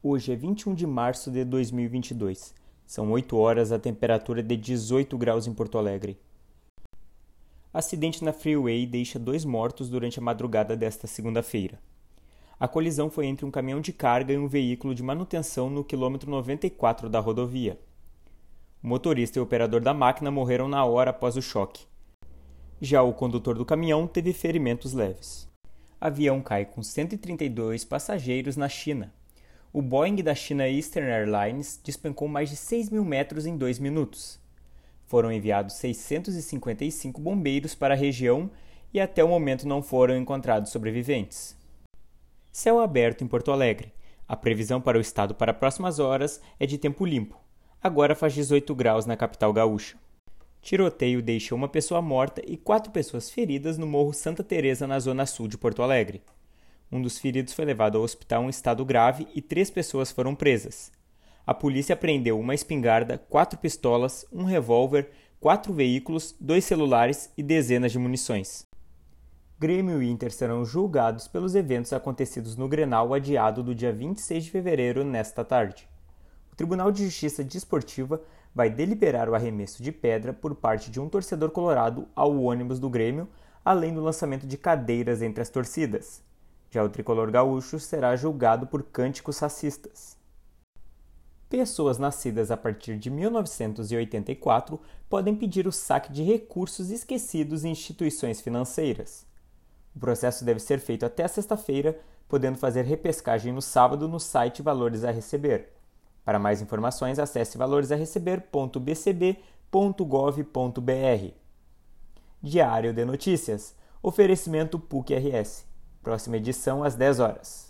Hoje é 21 de março de 2022. São 8 horas, a temperatura é de 18 graus em Porto Alegre. Acidente na Freeway deixa dois mortos durante a madrugada desta segunda-feira. A colisão foi entre um caminhão de carga e um veículo de manutenção no quilômetro 94 da rodovia. O motorista e o operador da máquina morreram na hora após o choque. Já o condutor do caminhão teve ferimentos leves. Avião cai com 132 passageiros na China o Boeing da China Eastern Airlines despencou mais de 6 mil metros em dois minutos. Foram enviados 655 bombeiros para a região e até o momento não foram encontrados sobreviventes. Céu aberto em Porto Alegre. A previsão para o estado para próximas horas é de tempo limpo. Agora faz 18 graus na capital gaúcha. Tiroteio deixa uma pessoa morta e quatro pessoas feridas no Morro Santa Teresa, na zona sul de Porto Alegre. Um dos feridos foi levado ao hospital em estado grave e três pessoas foram presas. A polícia apreendeu uma espingarda, quatro pistolas, um revólver, quatro veículos, dois celulares e dezenas de munições. Grêmio e Inter serão julgados pelos eventos acontecidos no Grenal adiado do dia 26 de fevereiro nesta tarde. O Tribunal de Justiça Desportiva vai deliberar o arremesso de pedra por parte de um torcedor colorado ao ônibus do Grêmio, além do lançamento de cadeiras entre as torcidas. Já o tricolor gaúcho será julgado por cânticos racistas. Pessoas nascidas a partir de 1984 podem pedir o saque de recursos esquecidos em instituições financeiras. O processo deve ser feito até sexta-feira, podendo fazer repescagem no sábado no site Valores a Receber. Para mais informações, acesse valoresareceber.bcb.gov.br. Diário de Notícias. Oferecimento PUC-RS. Próxima edição às 10 horas.